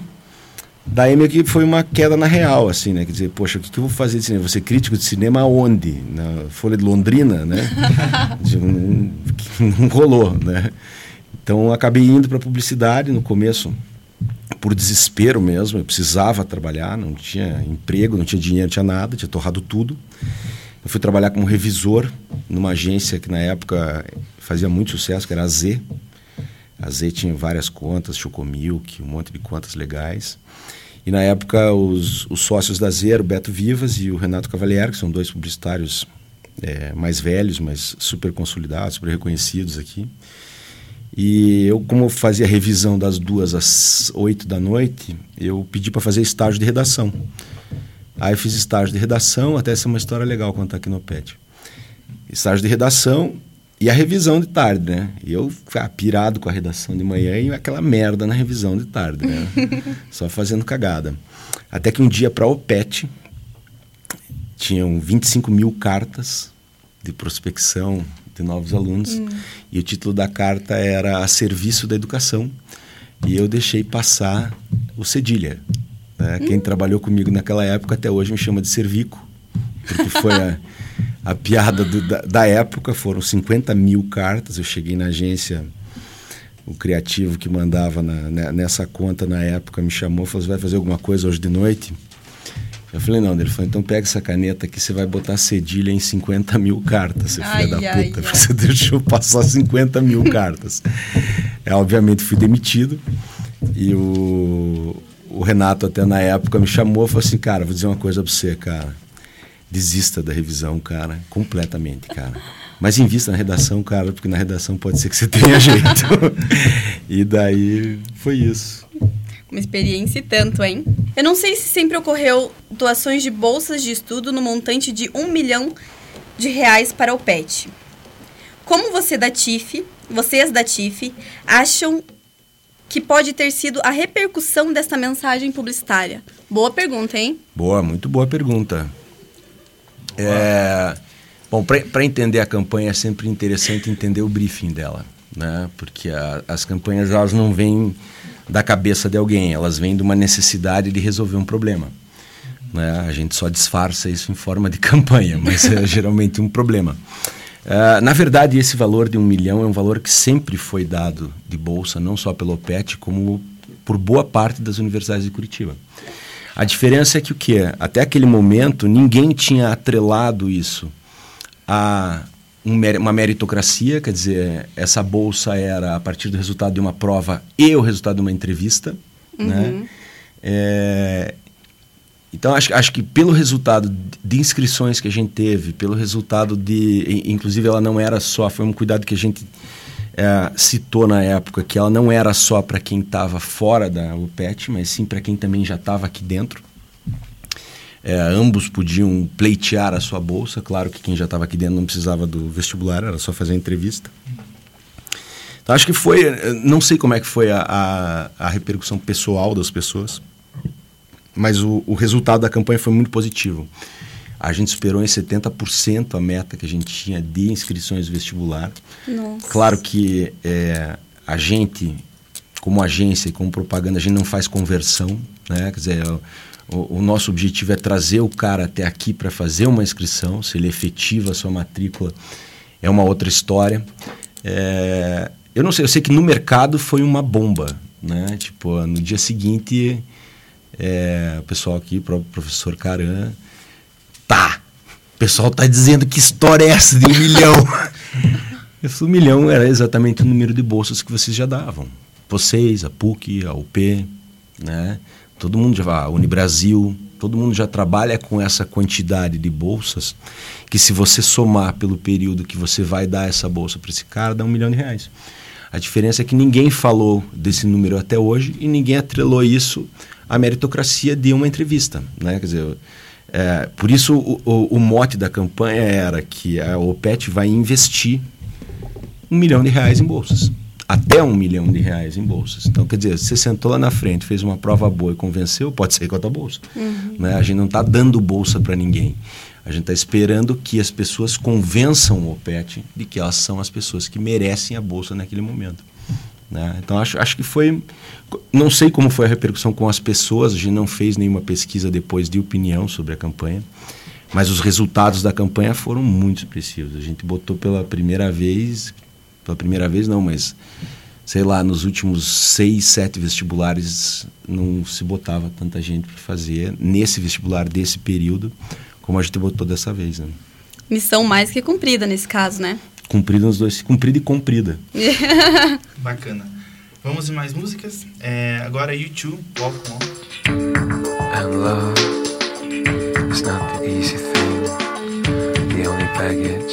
daí meio que foi uma queda na real, assim, né? Quer dizer, poxa, o que, que eu vou fazer de cinema? Vou ser crítico de cinema aonde? Na Folha de Londrina, né? não, não rolou, né? Então acabei indo para publicidade no começo, por desespero mesmo, eu precisava trabalhar, não tinha emprego, não tinha dinheiro, não tinha nada, tinha torrado tudo. Eu fui trabalhar como revisor numa agência que na época fazia muito sucesso, que era a Z, a Z tinha várias contas, Chocomilk, um monte de contas legais. E na época, os, os sócios da Z eram o Beto Vivas e o Renato Cavalier, que são dois publicitários é, mais velhos, mas super consolidados, super reconhecidos aqui. E eu, como fazia revisão das duas às oito da noite, eu pedi para fazer estágio de redação. Aí fiz estágio de redação, até essa é uma história legal contar aqui no PET. Estágio de redação, e a revisão de tarde, né? Eu ficava pirado com a redação de manhã e aquela merda na revisão de tarde, né? Só fazendo cagada. Até que um dia para o PET tinham 25 mil cartas de prospecção de novos alunos hum. e o título da carta era A Serviço da Educação. E eu deixei passar o Cedilha. Né? Hum. Quem trabalhou comigo naquela época até hoje me chama de Servico, porque foi a a piada do, da, da, época foram 50 mil cartas. Eu cheguei na agência, o criativo que mandava na, né, nessa conta na época me chamou e falou: Você vai fazer alguma coisa hoje de noite? Eu falei: Não, ele falou: Então pega essa caneta aqui, você vai botar cedilha em 50 mil cartas, seu filho da ai, puta. Ai. Você deixou passar 50 mil cartas. É, obviamente fui demitido e o, o Renato, até na época, me chamou e falou assim: Cara, vou dizer uma coisa pra você, cara desista da revisão, cara, completamente, cara. Mas invista na redação, cara, porque na redação pode ser que você tenha jeito. e daí foi isso. Uma experiência e tanto, hein? Eu não sei se sempre ocorreu doações de bolsas de estudo no montante de um milhão de reais para o PET. Como você da TIF, vocês da TIF, acham que pode ter sido a repercussão dessa mensagem publicitária? Boa pergunta, hein? Boa, muito boa pergunta. É, bom, para entender a campanha é sempre interessante entender o briefing dela, né? Porque a, as campanhas elas não vêm da cabeça de alguém, elas vêm de uma necessidade de resolver um problema. Né? A gente só disfarça isso em forma de campanha, mas é geralmente um problema. Uh, na verdade, esse valor de um milhão é um valor que sempre foi dado de bolsa, não só pelo OPET, como por boa parte das universidades de Curitiba. A diferença é que o quê? Até aquele momento, ninguém tinha atrelado isso a um, uma meritocracia, quer dizer, essa bolsa era a partir do resultado de uma prova e o resultado de uma entrevista, uhum. né? É, então, acho, acho que pelo resultado de inscrições que a gente teve, pelo resultado de. Inclusive, ela não era só, foi um cuidado que a gente é, citou na época, que ela não era só para quem estava fora da UPET, mas sim para quem também já estava aqui dentro. É, ambos podiam pleitear a sua bolsa. Claro que quem já estava aqui dentro não precisava do vestibular, era só fazer a entrevista. Então, acho que foi. Não sei como é que foi a, a, a repercussão pessoal das pessoas mas o, o resultado da campanha foi muito positivo. A gente superou em 70% a meta que a gente tinha de inscrições vestibular. Nossa. Claro que é, a gente, como agência e como propaganda, a gente não faz conversão. Né? Quer dizer, o, o nosso objetivo é trazer o cara até aqui para fazer uma inscrição. Se ele efetiva a sua matrícula, é uma outra história. É, eu não sei, eu sei que no mercado foi uma bomba. Né? Tipo, no dia seguinte é, o pessoal aqui, o professor Caran, tá. O pessoal tá dizendo que história é essa de um milhão. Esse um milhão era exatamente o número de bolsas que vocês já davam. Vocês, a PUC, a UP, né? Todo mundo já a Unibrasil, todo mundo já trabalha com essa quantidade de bolsas que se você somar pelo período que você vai dar essa bolsa para esse cara, dá um milhão de reais. A diferença é que ninguém falou desse número até hoje e ninguém atrelou isso a meritocracia de uma entrevista. Né? Quer dizer, é, por isso o, o, o, mote da campanha era que a OPET vai investir um milhão de reais em bolsas. Até um milhão de reais em bolsas. Então, quer dizer, você sentou lá na frente, fez uma prova boa e convenceu, pode ser com a tua bolsa. Uhum. Né? A gente não está dando bolsa para ninguém. A gente está esperando que as pessoas convençam o OPET de que elas são as pessoas que merecem a bolsa naquele momento. Né? Então, acho, acho que foi. Não sei como foi a repercussão com as pessoas, a gente não fez nenhuma pesquisa depois de opinião sobre a campanha, mas os resultados da campanha foram muito expressivos. A gente botou pela primeira vez pela primeira vez, não, mas sei lá, nos últimos seis, sete vestibulares não se botava tanta gente para fazer nesse vestibular desse período como a gente botou dessa vez. Né? Missão mais que cumprida nesse caso, né? Cumprida nos dois, cumprida e comprida. Bacana. Vamos em mais músicas. É, agora YouTube, Walk On. And love is not the easy thing. The only baggage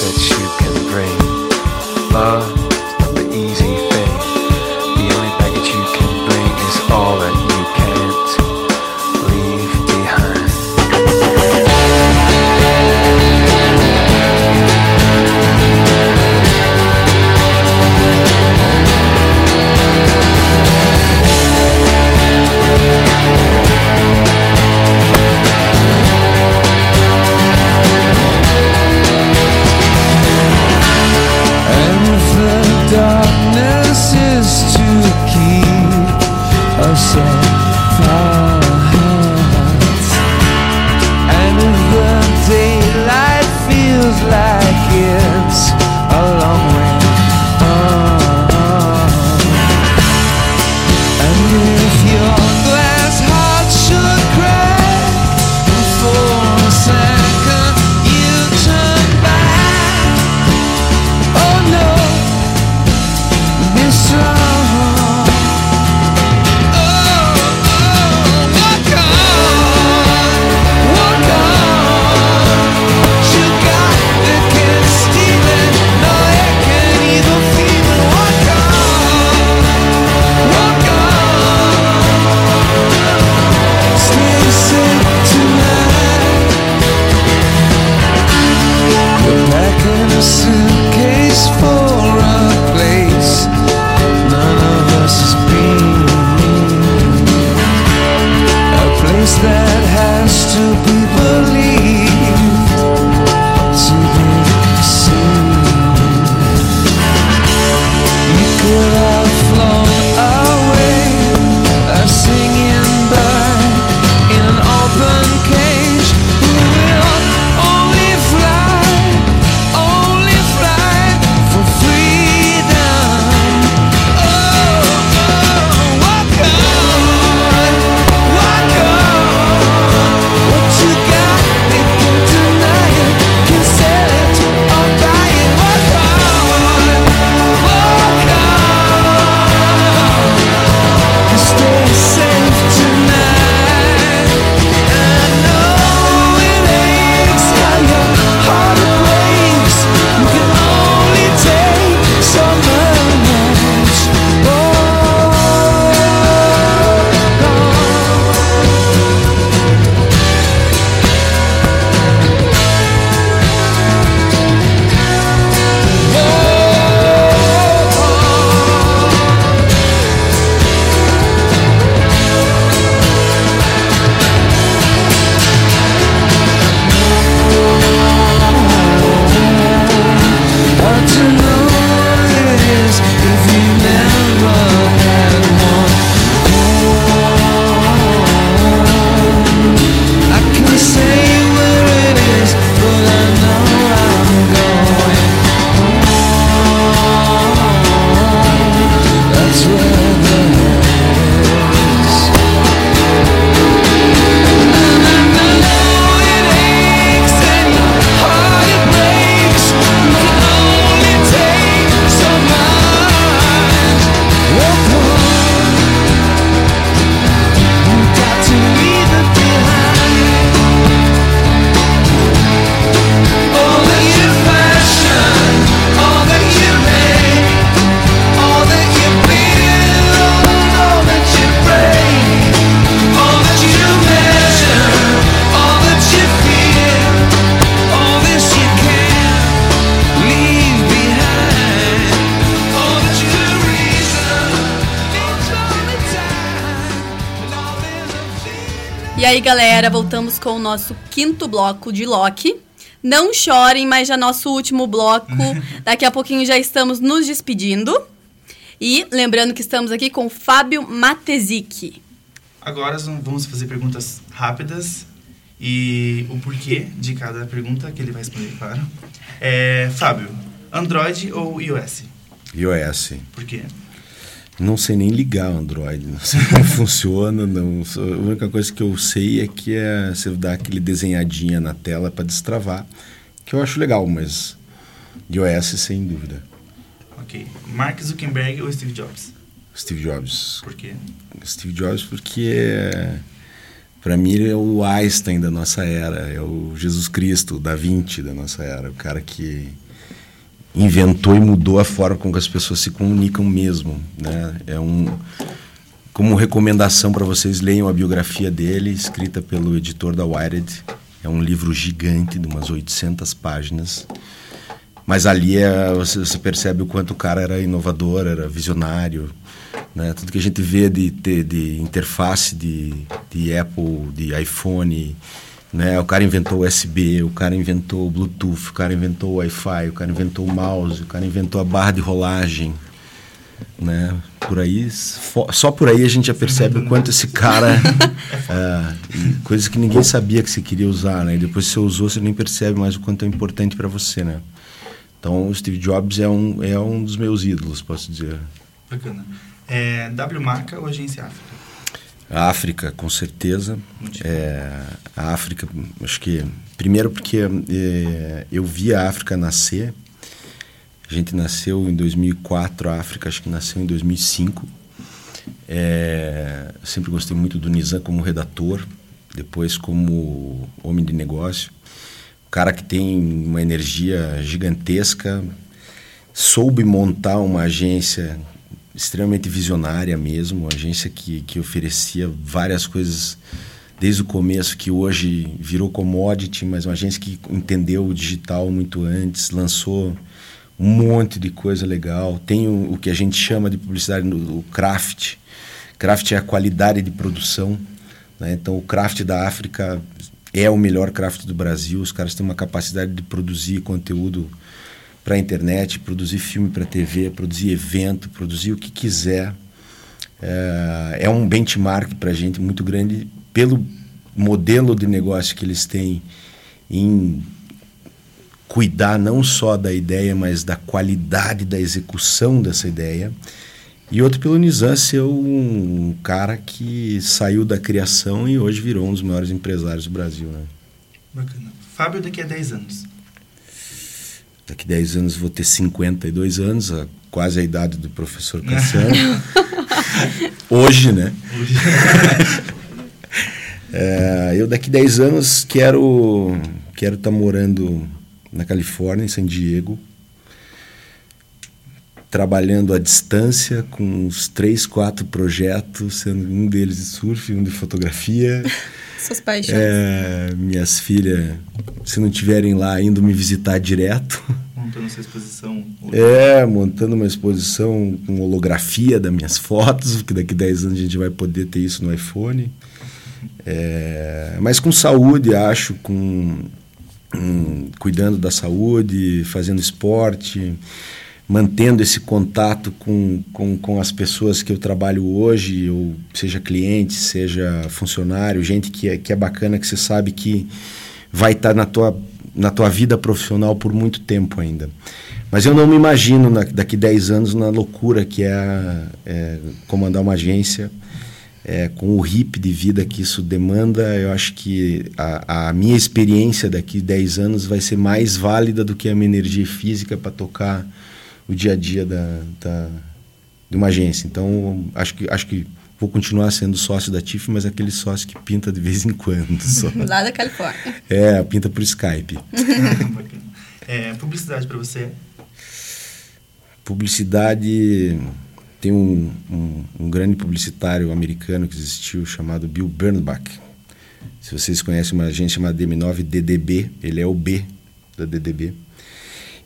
that you can bring. Love the easy thing. to be aí, galera, voltamos com o nosso quinto bloco de Loki. Não chorem, mas já nosso último bloco. Daqui a pouquinho já estamos nos despedindo. E lembrando que estamos aqui com Fábio Matesic. Agora vamos fazer perguntas rápidas e o porquê de cada pergunta que ele vai responder, claro. É, Fábio, Android ou iOS? iOS. Por quê? Não sei nem ligar o Android, não sei como funciona. Não, a única coisa que eu sei é que é você dá aquele desenhadinha na tela para destravar, que eu acho legal, mas iOS sem dúvida. Ok. Mark Zuckerberg ou Steve Jobs? Steve Jobs. Por quê? Steve Jobs porque para mim ele é o Einstein da nossa era, é o Jesus Cristo, o Da Vinci da nossa era, o cara que inventou e mudou a forma como as pessoas se comunicam mesmo, né? É um como recomendação para vocês leiam a biografia dele, escrita pelo editor da Wired. É um livro gigante de umas 800 páginas. Mas ali é, você, você percebe o quanto o cara era inovador, era visionário, né? Tudo que a gente vê de, de, de interface de, de Apple, de iPhone, né? O cara inventou USB, o cara inventou o Bluetooth, o cara inventou o Wi-Fi, o cara inventou o mouse, o cara inventou a barra de rolagem. Né? Por aí, só por aí a gente já percebe o quanto esse cara. é, coisas que ninguém sabia que você queria usar, né? E depois que você usou, você nem percebe mais o quanto é importante para você, né? Então, o Steve Jobs é um, é um dos meus ídolos, posso dizer. Bacana. É, w Marca ou Agência África? A África, com certeza. É, a África, acho que. Primeiro, porque é, eu vi a África nascer. A gente nasceu em 2004, a África acho que nasceu em 2005. É, sempre gostei muito do Nizam como redator, depois como homem de negócio. Cara que tem uma energia gigantesca, soube montar uma agência extremamente visionária mesmo, uma agência que, que oferecia várias coisas desde o começo, que hoje virou commodity, mas uma agência que entendeu o digital muito antes, lançou um monte de coisa legal. Tem o, o que a gente chama de publicidade, o craft. Craft é a qualidade de produção. Né? Então, o craft da África é o melhor craft do Brasil. Os caras têm uma capacidade de produzir conteúdo para a internet, produzir filme para TV, produzir evento, produzir o que quiser. É, é um benchmark para a gente muito grande pelo modelo de negócio que eles têm em cuidar não só da ideia, mas da qualidade da execução dessa ideia. E outro pelo Nizam ser um cara que saiu da criação e hoje virou um dos maiores empresários do Brasil. Né? Bacana. Fábio, daqui a 10 anos, Daqui 10 anos vou ter 52 anos, quase a idade do professor Cassiano. Hoje, né? é, eu daqui 10 anos quero quero estar tá morando na Califórnia, em San Diego, trabalhando à distância com uns três, quatro projetos, sendo um deles de surf, um de fotografia. Suas paixões. É, minhas filhas, se não estiverem lá, indo me visitar direto. Montando essa exposição. É, montando uma exposição com holografia das minhas fotos, porque daqui a 10 anos a gente vai poder ter isso no iPhone. É, mas com saúde, acho, com um, cuidando da saúde, fazendo esporte mantendo esse contato com, com, com as pessoas que eu trabalho hoje, ou seja cliente, seja funcionário, gente que é, que é bacana, que você sabe que vai estar tá na tua, na tua vida profissional por muito tempo ainda. Mas eu não me imagino na, daqui 10 anos na loucura que é, é comandar uma agência, é, com o hip de vida que isso demanda. Eu acho que a, a minha experiência daqui 10 anos vai ser mais válida do que a minha energia física para tocar o dia a dia da, da, de uma agência. Então, acho que, acho que vou continuar sendo sócio da TIF, mas aquele sócio que pinta de vez em quando. Só. Lá da Califórnia. É, pinta por Skype. é, publicidade para você? Publicidade. Tem um, um, um, grande publicitário americano que existiu chamado Bill Bernbach. Se vocês conhecem uma agência chamada DM9 DDB, ele é o B da DDB.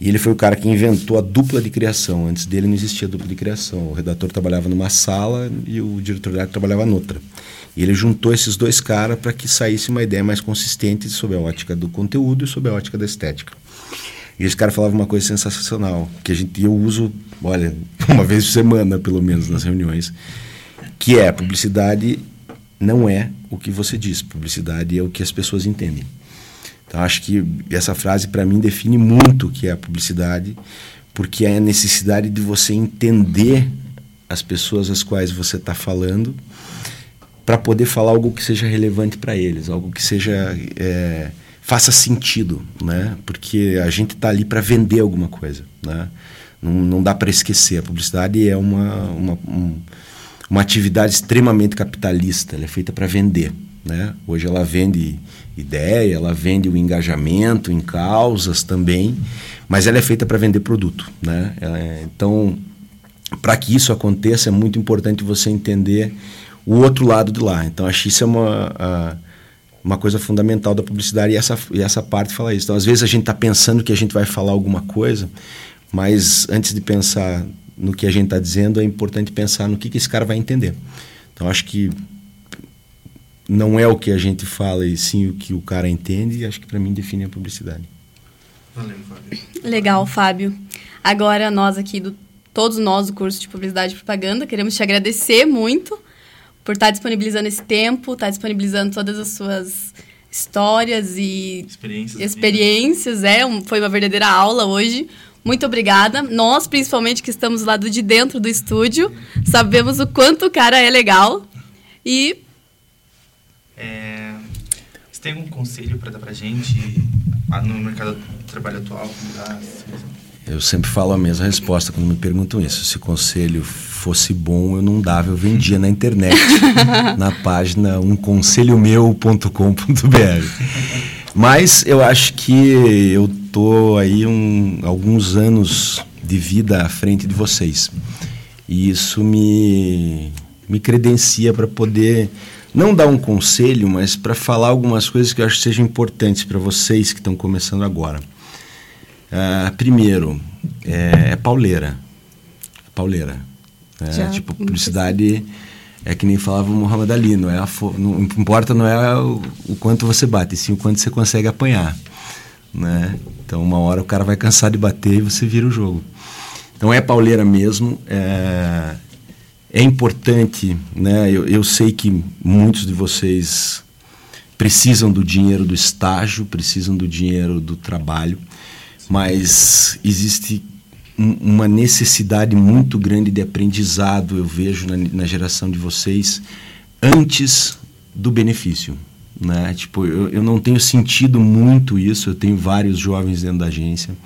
E ele foi o cara que inventou a dupla de criação. Antes dele não existia dupla de criação. O redator trabalhava numa sala e o diretor de arte trabalhava noutra. E ele juntou esses dois caras para que saísse uma ideia mais consistente sobre a ótica do conteúdo e sobre a ótica da estética. E esse cara falava uma coisa sensacional, que a gente eu uso, olha, uma vez por semana, pelo menos, nas reuniões, que é publicidade não é o que você diz, publicidade é o que as pessoas entendem. Então, acho que essa frase, para mim, define muito o que é a publicidade, porque é a necessidade de você entender as pessoas às quais você está falando para poder falar algo que seja relevante para eles, algo que seja é, faça sentido, né? Porque a gente está ali para vender alguma coisa, né? Não, não dá para esquecer. A publicidade é uma, uma, um, uma atividade extremamente capitalista. Ela é feita para vender, né? Hoje ela vende ideia, ela vende o engajamento em causas também, mas ela é feita para vender produto, né? É, então, para que isso aconteça, é muito importante você entender o outro lado de lá. Então, acho isso é uma, a, uma coisa fundamental da publicidade e essa, e essa parte fala isso. Então, às vezes a gente está pensando que a gente vai falar alguma coisa, mas antes de pensar no que a gente está dizendo, é importante pensar no que, que esse cara vai entender. Então, acho que não é o que a gente fala e sim o que o cara entende, e acho que para mim define a publicidade. Valeu, Fábio. Legal, Fábio. Agora, nós aqui, do, todos nós do curso de Publicidade e Propaganda, queremos te agradecer muito por estar disponibilizando esse tempo, estar disponibilizando todas as suas histórias e experiências. experiências. É, um, foi uma verdadeira aula hoje. Muito obrigada. Nós, principalmente, que estamos lá de dentro do estúdio, sabemos o quanto o cara é legal. E. É, você tem algum conselho para dar para gente no mercado de trabalho atual? Dá, eu sempre falo a mesma resposta quando me perguntam isso. Se conselho fosse bom, eu não dava, eu vendia na internet, na página umconselhomeu.com.br. Mas eu acho que eu tô aí um, alguns anos de vida à frente de vocês. E isso me, me credencia para poder não dar um conselho, mas para falar algumas coisas que eu acho que sejam importantes para vocês que estão começando agora. Uh, primeiro, é, é, pauleira. É pauleira. É, tipo, publicidade é que nem falava o Muhammad Ali, não, é a não importa não é o, o, quanto você bate, sim o quanto você consegue apanhar. Né? Então, uma hora o cara vai cansar de bater e você vira o jogo. Então, é pauleira mesmo. É, é importante, né? Eu, eu sei que muitos de vocês precisam do dinheiro do estágio, precisam do dinheiro do trabalho mas existe uma necessidade muito grande de aprendizado, eu vejo na, na geração de vocês, antes do benefício. Né? Tipo, eu, eu não tenho sentido muito isso, eu tenho vários jovens dentro da agência,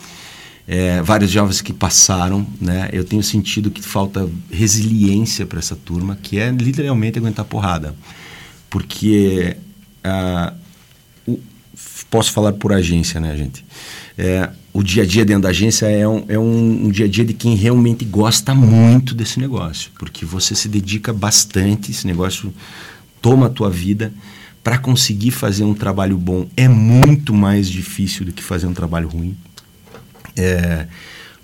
é, vários jovens que passaram, né? eu tenho sentido que falta resiliência para essa turma, que é literalmente aguentar porrada. Porque, ah, o, posso falar por agência, né, gente? É, o dia a dia dentro da agência é, um, é um, um, dia a dia de quem realmente gosta muito desse negócio, porque você se dedica bastante, esse negócio toma a tua vida. Para conseguir fazer um trabalho bom é muito mais difícil do que fazer um trabalho ruim. É,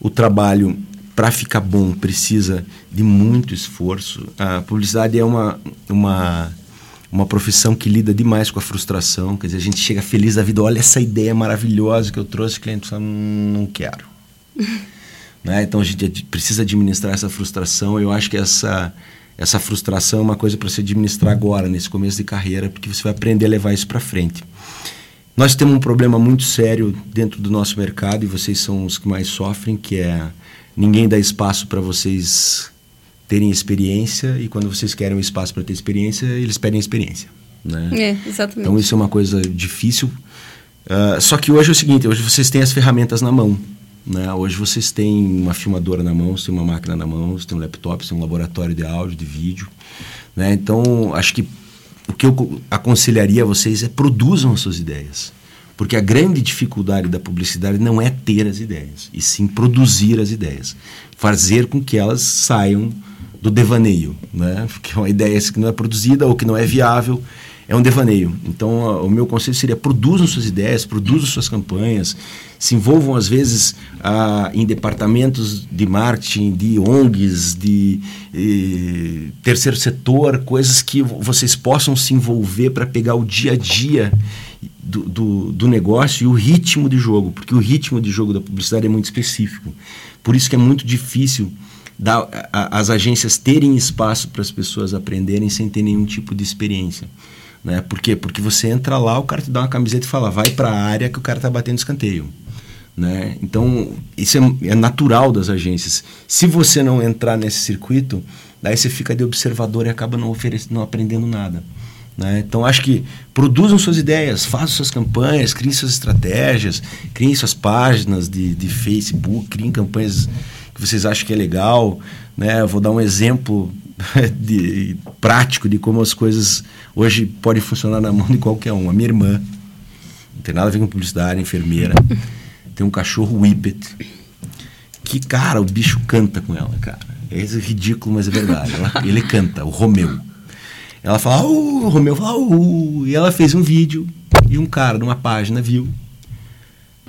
o trabalho para ficar bom precisa de muito esforço. A publicidade é uma, uma uma profissão que lida demais com a frustração. Quer dizer, a gente chega feliz da vida, olha essa ideia maravilhosa que eu trouxe, o cliente fala, hum, não quero. né? Então a gente precisa administrar essa frustração. Eu acho que essa, essa frustração é uma coisa para você administrar agora, nesse começo de carreira, porque você vai aprender a levar isso para frente. Nós temos um problema muito sério dentro do nosso mercado e vocês são os que mais sofrem, que é ninguém dá espaço para vocês terem experiência e quando vocês querem um espaço para ter experiência, eles pedem experiência. Né? É, exatamente. Então isso é uma coisa difícil. Uh, só que hoje é o seguinte, hoje vocês têm as ferramentas na mão. Né? Hoje vocês têm uma filmadora na mão, você tem uma máquina na mão, você tem um laptop, você tem um laboratório de áudio, de vídeo. Né? Então, acho que o que eu aconselharia a vocês é produzam as suas ideias. Porque a grande dificuldade da publicidade não é ter as ideias, e sim produzir as ideias. Fazer com que elas saiam do devaneio, né? Porque é uma ideia que não é produzida ou que não é viável, é um devaneio. Então, o meu conselho seria produzam suas ideias, produzam suas campanhas, se envolvam às vezes em departamentos de marketing, de ONGs, de eh, terceiro setor, coisas que vocês possam se envolver para pegar o dia a dia do, do, do, negócio e o ritmo de jogo, porque o ritmo de jogo da publicidade é muito específico. Por isso que é muito difícil dar, a, as agências terem espaço para as pessoas aprenderem sem ter nenhum tipo de experiência. Né? Por quê? Porque você entra lá, o cara te dá uma camiseta e fala, vai para a área que o cara está batendo escanteio. Né? Então, isso é, é, natural das agências. Se você não entrar nesse circuito, daí você fica de observador e acaba não, não aprendendo nada. Né? Então, acho que produzam suas ideias, façam suas campanhas, criem suas estratégias, criem suas páginas de, de Facebook, criem campanhas que vocês acham que é legal. Né? Eu vou dar um exemplo de, prático de como as coisas hoje podem funcionar na mão de qualquer um. A minha irmã, não tem nada a ver com publicidade, enfermeira, tem um cachorro Whippet, que, cara, o bicho canta com ela, cara. É ridículo, mas é verdade. Ela, ele canta, o Romeu. Ela fala, o Romeu fala, uh, e ela fez um vídeo e um cara numa página viu.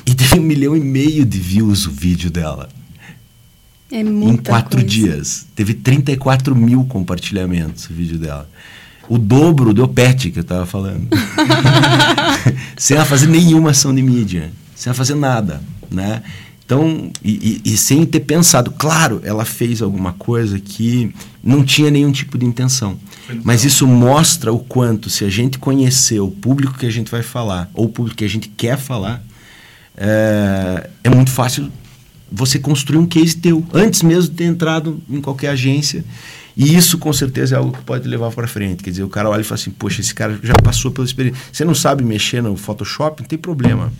E teve um milhão e meio de views o vídeo dela. É muita Em quatro coisa. dias. Teve 34 mil compartilhamentos o vídeo dela. O dobro do Pet que eu tava falando. sem ela fazer nenhuma ação de mídia. Sem ela fazer nada, né? Então, e, e, e, sem ter pensado, claro, ela fez alguma coisa que não tinha nenhum tipo de intenção. Mas isso mostra o quanto, se a gente conhecer o público que a gente vai falar, ou o público que a gente quer falar, é, é muito fácil você construir um case teu, antes mesmo de ter entrado em qualquer agência. E isso, com certeza, é algo que pode levar para frente. Quer dizer, o cara olha e fala assim: Poxa, esse cara já passou pela experiência. Você não sabe mexer no Photoshop, não tem problema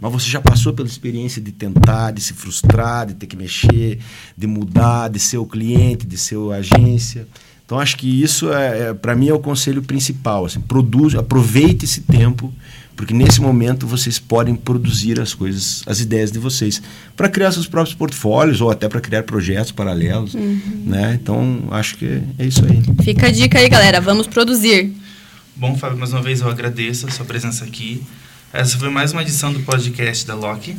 mas você já passou pela experiência de tentar, de se frustrar, de ter que mexer, de mudar, de ser o cliente, de ser a agência. Então acho que isso é, é para mim é o conselho principal. Assim, produz, aproveite esse tempo, porque nesse momento vocês podem produzir as coisas, as ideias de vocês, para criar seus próprios portfólios ou até para criar projetos paralelos, uhum. né? Então acho que é isso aí. Fica a dica aí, galera. Vamos produzir. Bom, Fábio, mais uma vez eu agradeço a sua presença aqui. Essa foi mais uma edição do podcast da Loki.